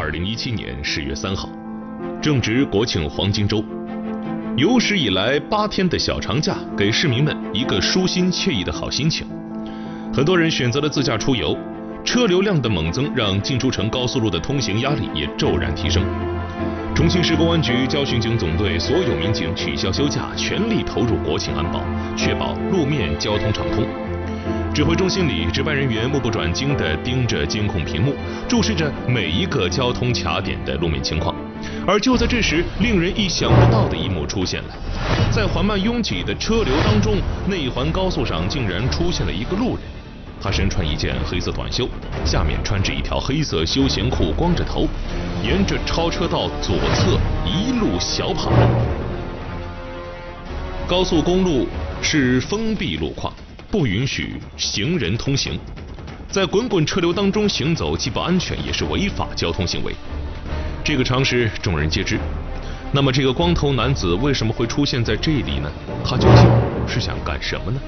二零一七年十月三号，正值国庆黄金周，有史以来八天的小长假，给市民们一个舒心惬意的好心情。很多人选择了自驾出游，车流量的猛增让进出城高速路的通行压力也骤然提升。重庆市公安局交巡警总队所有民警取消休假，全力投入国庆安保，确保路面交通畅通。指挥中心里，值班人员目不转睛地盯着监控屏幕，注视着每一个交通卡点的路面情况。而就在这时，令人意想不到的一幕出现了：在缓慢拥挤的车流当中，内环高速上竟然出现了一个路人。他身穿一件黑色短袖，下面穿着一条黑色休闲裤，光着头，沿着超车道左侧一路小跑。高速公路是封闭路况。不允许行人通行，在滚滚车流当中行走既不安全也是违法交通行为，这个常识众人皆知。那么这个光头男子为什么会出现在这里呢？他究竟是想干什么呢？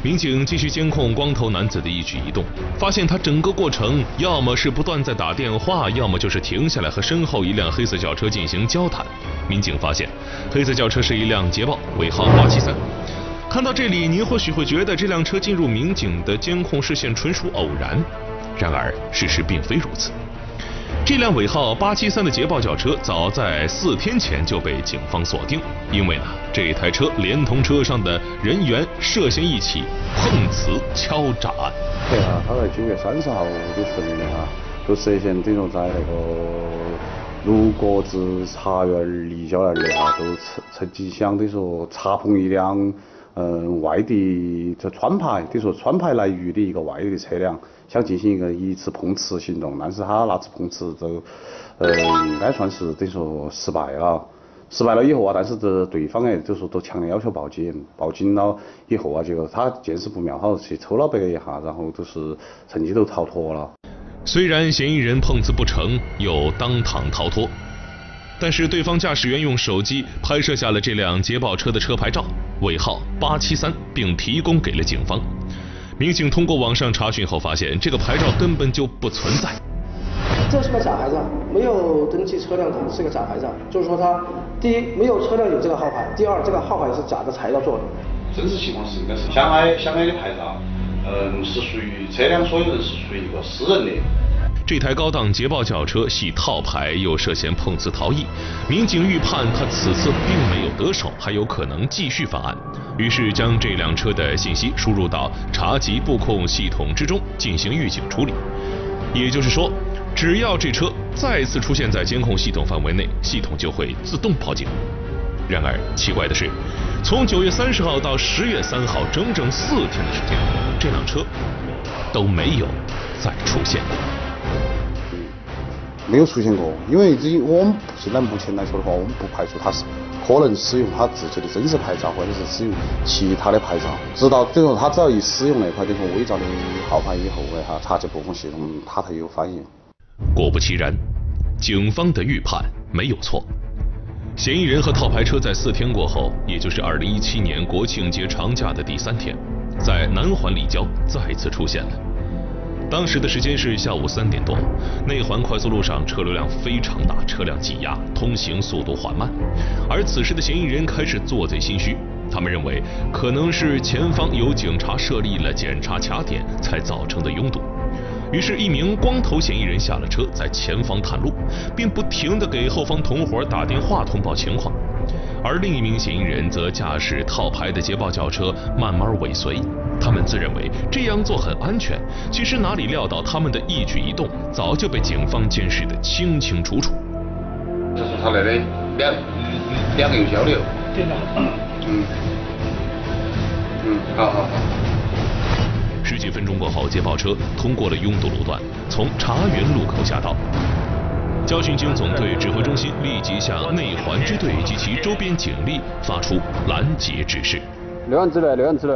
民警继续监控光头男子的一举一动，发现他整个过程要么是不断在打电话，要么就是停下来和身后一辆黑色轿车进行交谈。民警发现，黑色轿车是一辆捷豹，尾号八七三。看到这里，您或许会觉得这辆车进入民警的监控视线纯属偶然。然而，事实并非如此。这辆尾号八七三的捷豹轿车，早在四天前就被警方锁定，因为呢，这台车连同车上的人员涉嫌一起碰瓷敲诈案。对啊，他在九月三十号的时候啊，就涉嫌等于说在那个卢国子茶园立交那里啊，都曾曾经想等于说查碰一辆。嗯，外地这川牌，等于说川牌来渝的一个外地的车辆，想进行一个一次碰瓷行动，但是他那次碰瓷就，呃，应该算是等于说失败了。失败了以后啊，但是这对方哎，就说都强烈要求报警，报警了以后啊，结果他见势不妙，好去抽了别个一下，然后就是趁机都逃脱了。虽然嫌疑人碰瓷不成，又当堂逃脱。但是对方驾驶员用手机拍摄下了这辆捷豹车的车牌照，尾号八七三，并提供给了警方。民警通过网上查询后发现，这个牌照根本就不存在。这是个假牌照，没有登记车辆的，是个假牌照。就是说，他第一没有车辆有这个号牌，第二这个号牌是假的材料做的。真实情况是应该是相爱相爱的牌照，嗯，是属于车辆所有人是属于一个私人的。这台高档捷豹轿车系套牌，又涉嫌碰瓷逃逸，民警预判他此次并没有得手，还有可能继续犯案，于是将这辆车的信息输入到查缉布控系统之中进行预警处理。也就是说，只要这车再次出现在监控系统范围内，系统就会自动报警。然而奇怪的是，从九月三十号到十月三号，整整四天的时间，这辆车都没有再出现过。没有出现过，因为这我们现在目前来说的话，我们不排除他是可能使用他自己的真实牌照，或者是使用其他的牌照。直到等于说他只要一使用那块这种伪造的号牌以后，哎哈，查这部分系统他才有反应。果不其然，警方的预判没有错，嫌疑人和套牌车在四天过后，也就是二零一七年国庆节长假的第三天，在南环立交再次出现了。当时的时间是下午三点多，内环快速路上车流量非常大，车辆挤压，通行速度缓慢。而此时的嫌疑人开始做贼心虚，他们认为可能是前方有警察设立了检查卡点才造成的拥堵。于是，一名光头嫌疑人下了车，在前方探路，并不停地给后方同伙打电话通报情况。而另一名嫌疑人则驾驶套牌的捷豹轿车慢慢尾随。他们自认为这样做很安全，其实哪里料到他们的一举一动早就被警方监视得清清楚楚。这是他那的两两个有交流。电脑。嗯。嗯，好好好。十几分钟过后，捷豹车通过了拥堵路段，从茶园路口下道。交巡警总队指挥中心立即向内环支队及其周边警力发出拦截指示。六环之内，六环之内。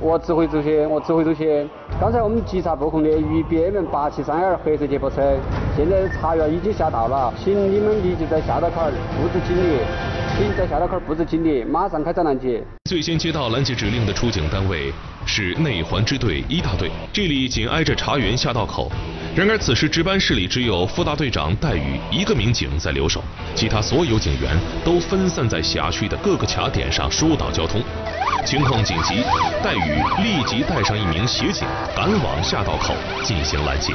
我指挥这些，我指挥这些。刚才我们稽查布控的渝 BM 八七三二黑色捷豹车，现在茶园已经下道了，请你们立即在下道口布置警力，在下道口布置警力，马上开展拦截。最先接到拦截指令的出警单位是内环支队一大队，这里紧挨着茶园下道口。然而，此时值班室里只有副大队长戴宇一个民警在留守，其他所有警员都分散在辖区的各个卡点上疏导交通。情况紧急，戴宇立即带上一名协警赶往下道口进行拦截。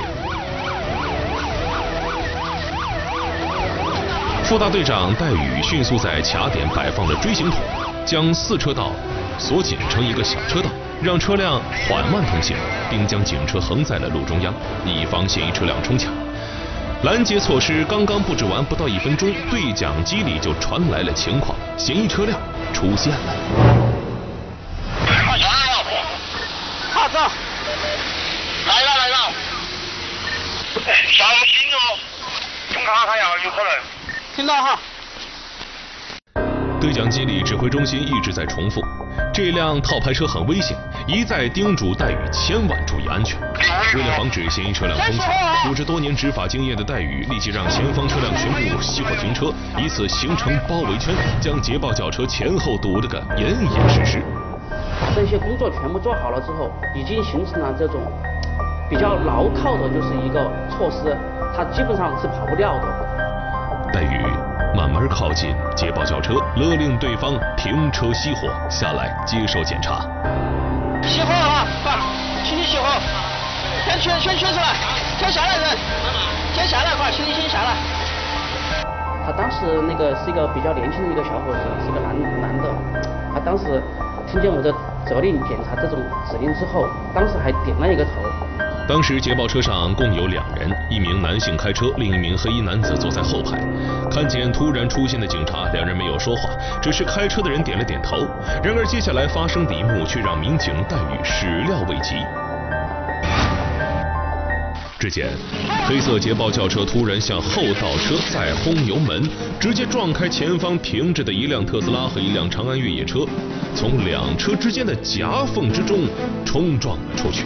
副大队长戴宇迅速在卡点摆放了锥形筒，将四车道锁紧成一个小车道。让车辆缓慢通行，并将警车横在了路中央，以防嫌疑车辆冲卡。拦截措施刚刚布置完，不到一分钟，对讲机里就传来了情况：嫌疑车辆出现了。好，走。来了来了。小心哦，冲卡卡呀，有可能。听到哈。对讲机里指挥中心一直在重复。这辆套牌车很危险，一再叮嘱戴宇千万注意安全。为了防止嫌疑车辆冲抢，有着多年执法经验的戴宇立即让前方车辆全部熄火停车，以此形成包围圈，将捷豹轿车前后堵了个严严实实。这些工作全部做好了之后，已经形成了这种比较牢靠的，就是一个措施，它基本上是跑不掉的。戴宇。慢慢靠近捷豹轿车，勒令对方停车熄火，下来接受检查。熄火啊！爸，请你熄火。先圈，先圈出来，先下来人。先下来，快，请你先下来。他当时那个是一个比较年轻的一个小伙子，是个男男的。他当时听见我的责令检查这种指令之后，当时还点了一个头。当时捷豹车上共有两人，一名男性开车，另一名黑衣男子坐在后排。看见突然出现的警察，两人没有说话，只是开车的人点了点头。然而接下来发生的一幕却让民警戴宇始料未及。只见黑色捷豹轿车突然向后倒车，再轰油门，直接撞开前方停着的一辆特斯拉和一辆长安越野车，从两车之间的夹缝之中冲撞了出去。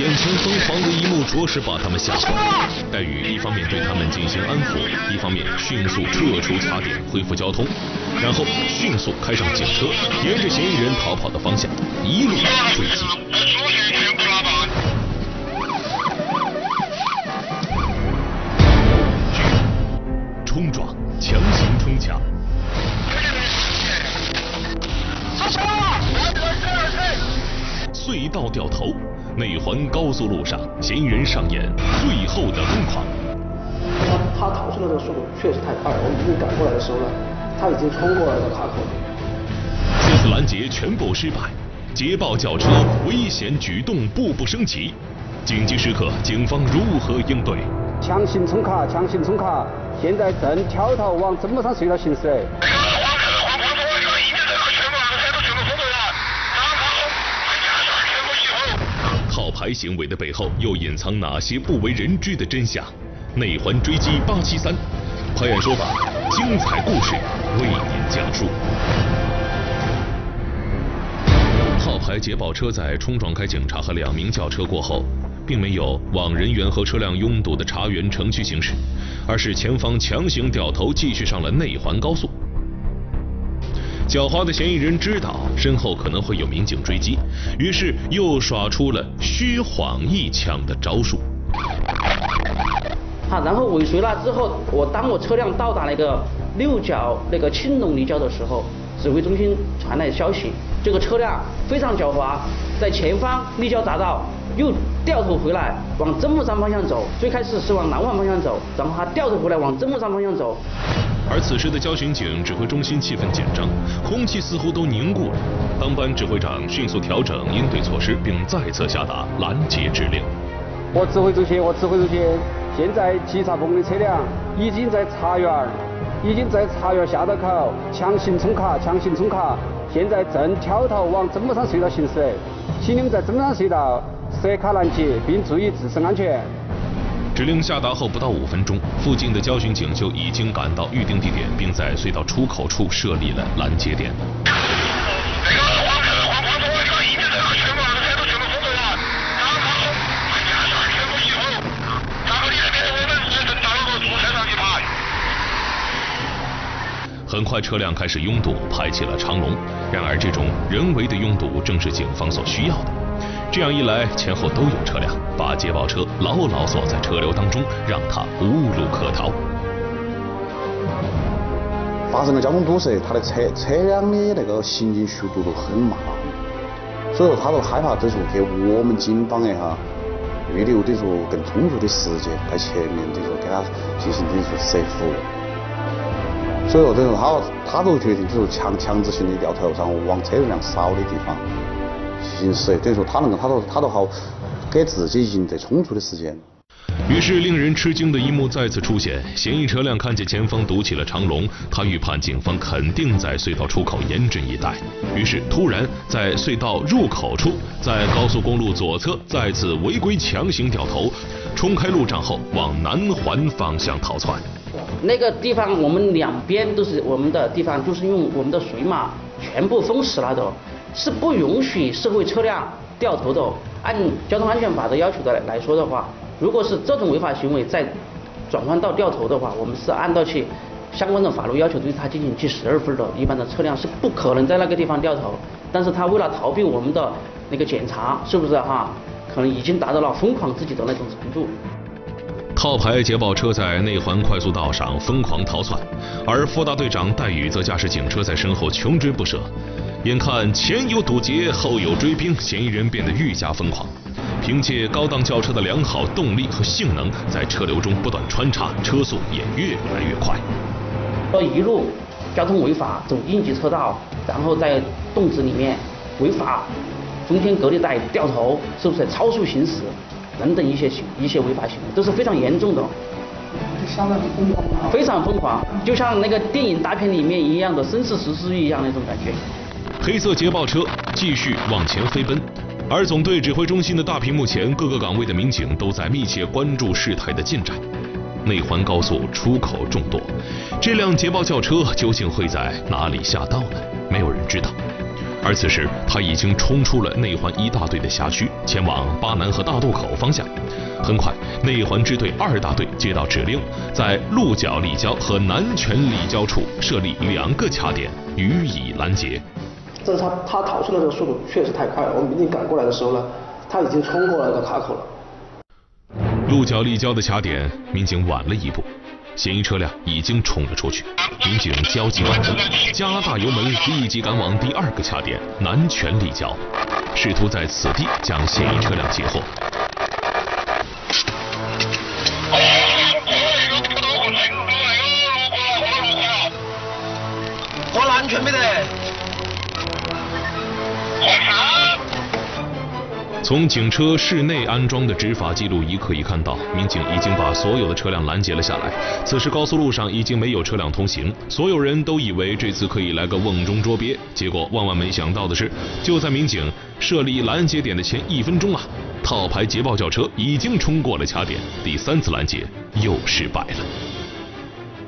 眼前疯狂的一幕着实把他们吓坏了。戴宇一方面对他们进行安抚，一方面迅速撤出卡点，恢复交通，然后迅速开上警车，沿着嫌疑人逃跑的方向一路追击。冲撞，强行冲抢。隧道掉头，内环高速路上，嫌疑人上演最后的疯狂。他他逃出的这个速度确实太快了，我们一路赶过来的时候呢，他已经冲过了这卡口。这次拦截全部失败，捷豹轿车危险举动步步升级。紧急时刻，警方如何应对？强行冲卡，强行冲卡，现在正挑头往真木山隧道行驶。牌行为的背后又隐藏哪些不为人知的真相？内环追击八七三，拍案说法，精彩故事为您讲述。号牌捷豹车在冲撞开警察和两名轿车过后，并没有往人员和车辆拥堵的茶园城区行驶，而是前方强行掉头，继续上了内环高速。狡猾的嫌疑人知道身后可能会有民警追击，于是又耍出了虚晃一枪的招数。好，然后尾随了之后，我当我车辆到达那个六角那个青龙立交的时候，指挥中心传来消息，这个车辆非常狡猾，在前方立交匝道又掉头回来，往真木山方向走。最开始是往南环方向走，然后他掉头回来往真木山方向走。而此时的交巡警指挥中心气氛紧张，空气似乎都凝固了。当班指挥长迅速调整应对措施，并再次下达拦截指令。我指挥中心，我指挥中心，现在稽查部门的车辆已经在茶园，已经在茶园下道口强行冲卡，强行冲卡，现在正挑头往真木山隧道行驶，请你们在真木山隧道设卡拦截，并注意自身安全。指令下达后不到五分钟，附近的交巡警就已经赶到预定地点，并在隧道出口处设立了拦截点。很快，车辆开始拥堵，排起了长龙。然而，这种人为的拥堵正是警方所需要的。这样一来，前后都有车辆，把捷豹车牢牢锁在车流当中，让他无路可逃。发生了交通堵塞，他的车车辆的那个行进速度都很慢，所以说他都害怕，等于说给我们警方的哈预留的说更充足的时间在前面，等于说给他进行等于说设伏。所以说，等于说他他都决定，就是强强制性的掉头，然后往车流量少的地方行驶。等于说他能够，他都他都好给自己赢得充足的时间。于是，令人吃惊的一幕再次出现：嫌疑车辆看见前方堵起了长龙，他预判警方肯定在隧道出口严阵以待，于是突然在隧道入口处，在高速公路左侧再次违规强行掉头，冲开路障后往南环方向逃窜。那个地方，我们两边都是我们的地方，就是用我们的水马全部封死了的，是不允许社会车辆掉头的。按交通安全法的要求的来说的话，如果是这种违法行为再转换到掉头的话，我们是按照去相关的法律要求对他进行记十二分的。一般的车辆是不可能在那个地方掉头，但是他为了逃避我们的那个检查，是不是哈？可能已经达到了疯狂自己的那种程度。套牌捷豹车在内环快速道上疯狂逃窜，而副大队长戴宇则驾驶警车在身后穷追不舍。眼看前有堵截，后有追兵，嫌疑人变得愈加疯狂。凭借高档轿车的良好动力和性能，在车流中不断穿插，车速也越来越快。说一路交通违法，走应急车道，然后在洞子里面违法中间隔离带掉头，是不是超速行驶？等等一些行一些违法行为都是非常严重的，相当疯狂，非常疯狂，就像那个电影大片里面一样的生死时速一样那种感觉。黑色捷豹车继续往前飞奔，而总队指挥中心的大屏幕前，各个岗位的民警都在密切关注事态的进展。内环高速出口众多，这辆捷豹轿车究竟会在哪里下道呢？没有人知道。而此时，他已经冲出了内环一大队的辖区，前往巴南和大渡口方向。很快，内环支队二大队接到指令，在鹿角立交和南泉立交处设立两个卡点，予以拦截。但是他他逃出的速度确实太快了，我们民警赶过来的时候呢，他已经冲过了那个卡口了。鹿角立交的卡点，民警晚了一步。嫌疑车辆已经冲了出去，民警焦急万分，加大油门，立即赶往第二个卡点南泉立交，试图在此地将嫌疑车辆截获。从警车室内安装的执法记录仪可以看到，民警已经把所有的车辆拦截了下来。此时高速路上已经没有车辆通行，所有人都以为这次可以来个瓮中捉鳖。结果万万没想到的是，就在民警设立拦截点的前一分钟啊，套牌捷豹轿车已经冲过了卡点，第三次拦截又失败了。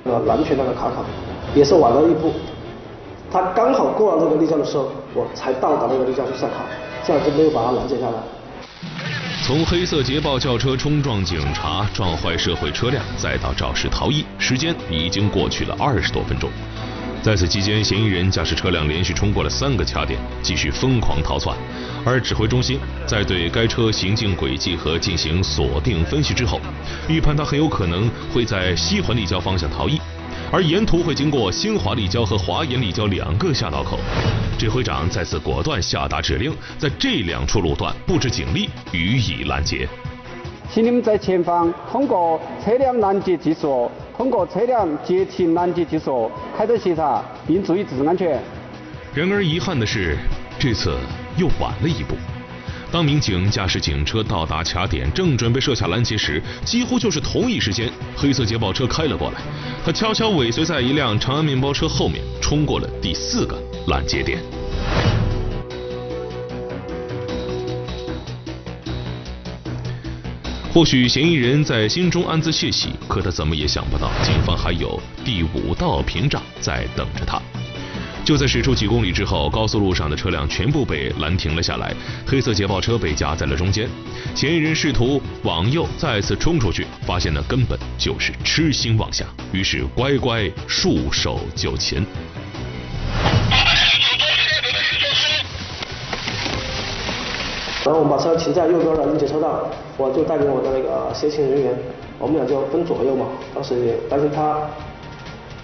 呃，蓝泉那个卡卡也是晚了一步，他刚好过了那个立交的时候，我才到达那个立交去上卡。暂时没有把他拦截下来。从黑色捷豹轿车冲撞警察、撞坏社会车辆，再到肇事逃逸，时间已经过去了二十多分钟。在此期间，嫌疑人驾驶车辆连续冲过了三个卡点，继续疯狂逃窜。而指挥中心在对该车行进轨迹和进行锁定分析之后，预判他很有可能会在西环立交方向逃逸。而沿途会经过新华立交和华严立交两个下道口，指挥长再次果断下达指令，在这两处路段布置警力予以拦截。请你们在前方通过车辆拦截技术，通过车辆截停拦截技术开展协查，并注意自身安全。然而遗憾的是，这次又晚了一步。当民警驾驶警车到达卡点，正准备设下拦截时，几乎就是同一时间，黑色捷豹车开了过来。他悄悄尾随在一辆长安面包车后面，冲过了第四个拦截点。或许嫌疑人在心中暗自窃喜，可他怎么也想不到，警方还有第五道屏障在等着他。就在驶出几公里之后，高速路上的车辆全部被拦停了下来，黑色捷豹车被夹在了中间。嫌疑人试图往右再次冲出去，发现那根本就是痴心妄想，于是乖乖束手就擒。然后我们把车停在右边的应急车道，我就带领我的那个协勤人员，我们俩就分左右嘛。当时也担心他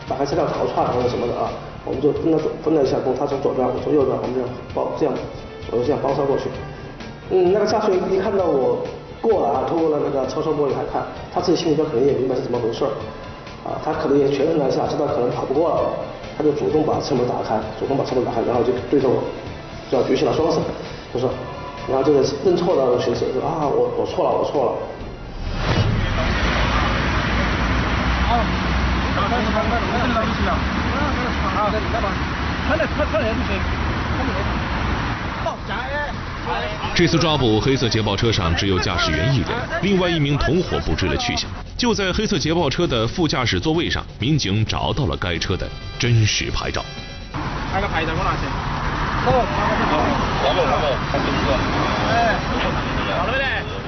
打开车辆逃窜或者什么的啊。我们就分了分了一下工，他从左边，我从右边，我们这样包这样，我就这样包抄过去。嗯，那个驾驶员一看到我过来啊，通过了那个车窗玻璃来看，他自己心里边肯定也明白是怎么回事儿，啊，他可能也确认了一下，知道可能跑不过了，他就主动把车门打开，主动把车门打开，然后就对着我，就要举起了双手，就说，然后就是认错的形式，说啊，我我错了，我错了。这次抓捕黑色捷豹车上只有驾驶员一人，另外一名同伙不知了去向。就在黑色捷豹车的副驾驶座位上，民警找到了该车的真实牌照。那个牌照我拿去。好，好，好，好，好，看清楚。哎，好。了没得？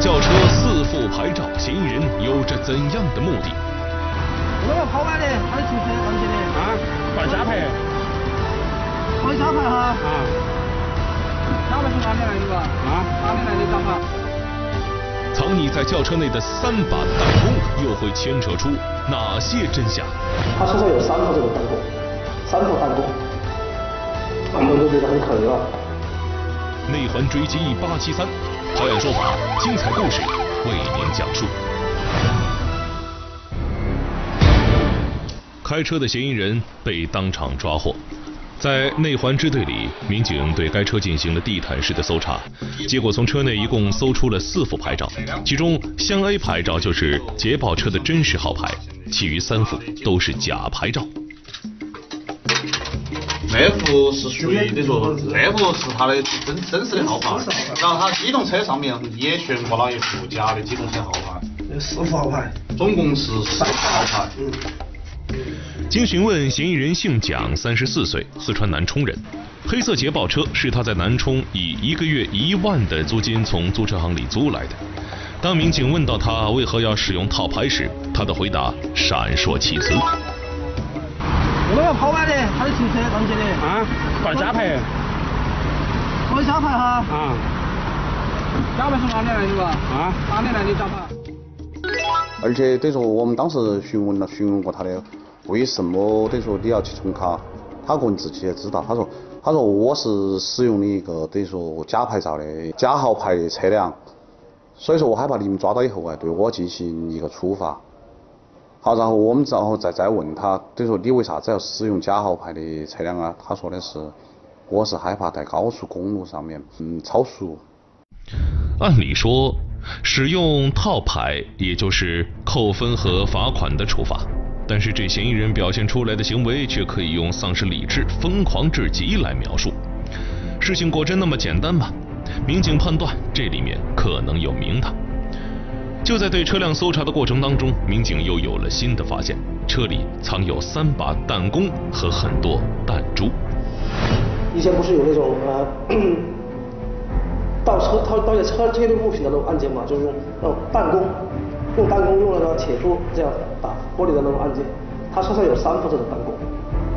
轿车四副牌照，嫌疑人有着怎样的目的？我要跑完的，他的停车上去的。啊，换假牌。换假牌哈。啊。假牌是哪里来的吧？啊，哪里来的假牌？藏匿在轿车内的三把弹弓，又会牵扯出哪些真相？他车上有三副这个弹弓，三副弹弓，很多人都觉得很可疑了。内环追击八七三。好演说法，精彩故事为您讲述。开车的嫌疑人被当场抓获，在内环支队里，民警对该车进行了地毯式的搜查，结果从车内一共搜出了四副牌照，其中湘 A 牌照就是捷豹车的真实号牌，其余三副都是假牌照。那副是属于你说，那副是他的真真实的号牌，然后他机动车上面也悬挂了一副假的机动车号牌，四副号牌，总共是三副号牌。经询问，嫌疑人姓蒋，三十四岁，四川南充人。黑色捷豹车是他在南充以一个月一万的租金从租车行里租来的。当民警问到他为何要使用套牌时，他的回答闪烁其词。我要跑完的，他的停车上去的。啊，换假牌。换假牌哈。啊。假牌是哪里来的吧？啊，哪里来的假牌？而且等于说，我们当时询问了，询问过他的，为什么等于说你要去充卡？他个人自己也知道，他说，他说我是使用的一个等于说假牌照的假号牌的车辆，所以说我害怕你们抓到以后啊，对我进行一个处罚。好，然后我们然后再再问他，等于说你为啥子要使用假号牌的车辆啊？他说的是，我是害怕在高速公路上面嗯超速。按理说，使用套牌也就是扣分和罚款的处罚，但是这嫌疑人表现出来的行为却可以用丧失理智、疯狂至极来描述。事情果真那么简单吗？民警判断这里面可能有名堂。就在对车辆搜查的过程当中，民警又有了新的发现，车里藏有三把弹弓和很多弹珠。以前不是有那种呃盗车盗盗窃车车内物品的那种案件嘛，就是用那种弹弓，用弹弓用那个铁珠这样打玻璃的那种案件。他车上有三副这种弹弓，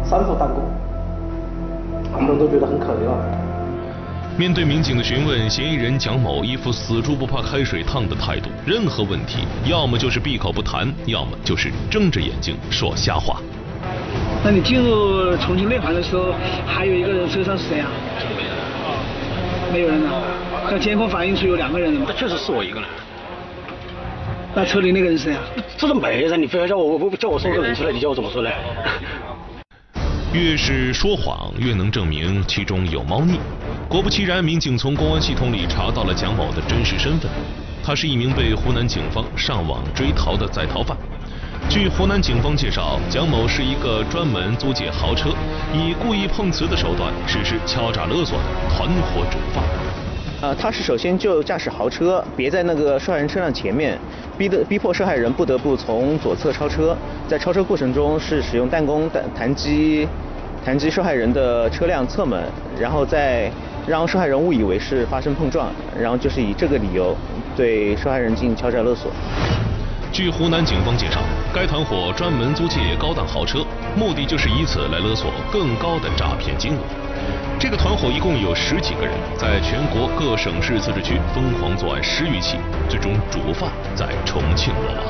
三副弹弓，很多人都觉得很可疑了。面对民警的询问，嫌疑人蒋某一副死猪不怕开水烫的态度，任何问题要么就是闭口不谈，要么就是睁着眼睛说瞎话。那你进入重庆内环的时候，还有一个人车上是谁啊？没有人啊？那监控反映出有两个人了吗？那确实是我一个人。那车里那个人是谁啊？这是没人，你非要叫我叫我说个人出来，你叫我怎么说呢？越是说谎，越能证明其中有猫腻。果不其然，民警从公安系统里查到了蒋某的真实身份，他是一名被湖南警方上网追逃的在逃犯。据湖南警方介绍，蒋某是一个专门租借豪车，以故意碰瓷的手段实施敲诈勒索的团伙主犯。呃，他是首先就驾驶豪车别在那个受害人车辆前面，逼得逼迫受害人不得不从左侧超车，在超车过程中是使用弹弓弹弹击弹击受害人的车辆侧门，然后再让受害人误以为是发生碰撞，然后就是以这个理由对受害人进行敲诈勒索。据湖南警方介绍，该团伙专门租借高档豪车，目的就是以此来勒索更高的诈骗金额。这个团伙一共有十几个人，在全国各省市自治区疯狂作案十余起，最终主犯在重庆落网。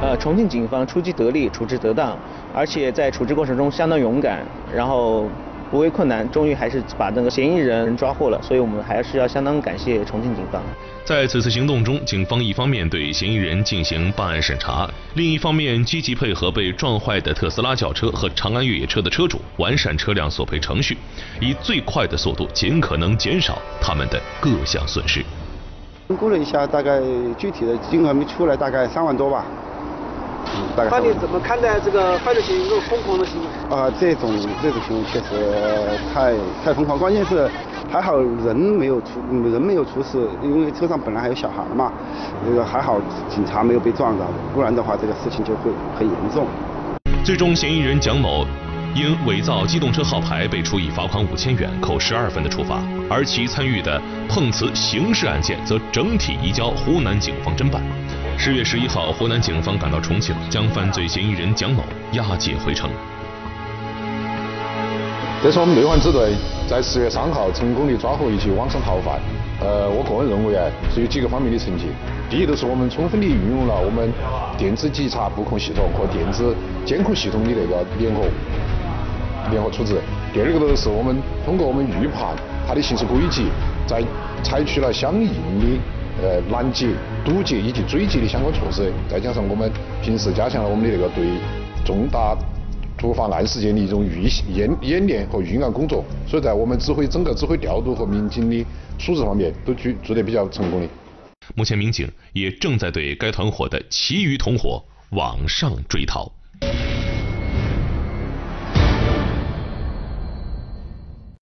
呃，重庆警方出击得力，处置得当，而且在处置过程中相当勇敢，然后。不畏困难，终于还是把那个嫌疑人抓获了，所以我们还是要相当感谢重庆警方。在此次行动中，警方一方面对嫌疑人进行办案审查，另一方面积极配合被撞坏的特斯拉轿车和长安越野车的车主，完善车辆索赔程序，以最快的速度尽可能减少他们的各项损失。评估了一下，大概具体的金额没出来，大概三万多吧。那你怎么看待这个犯罪行为这种疯狂的行为？啊，这种这种行为确实太太疯狂，关键是还好人没有出人没有出事，因为车上本来还有小孩嘛，那个还好警察没有被撞到，不然的话这个事情就会很严重。最终，嫌疑人蒋某因伪造机动车号牌被处以罚款五千元、扣十二分的处罚，而其参与的碰瓷刑事案件则整体移交湖南警方侦办。十月十一号，湖南警方赶到重庆，将犯罪嫌疑人蒋某押解回城。这是我们内环支队在十月三号成功的抓获一起网上逃犯。呃，我个人认为啊，是有几个方面的成绩。第一，就是我们充分的运用了我们电子稽查布控系统和电子监控系统的那个联合联合处置。第二个就是我们通过我们预判他的行驶轨迹，在采取了相应的。呃，拦截、堵截以及追击的相关措施，再加上我们平时加强了我们的那个对重大突发案事件的一种预演演练和预案工作，所以在我们指挥整个指挥调度和民警的处置方面都做做得比较成功的。目前，民警也正在对该团伙的其余同伙网上追逃。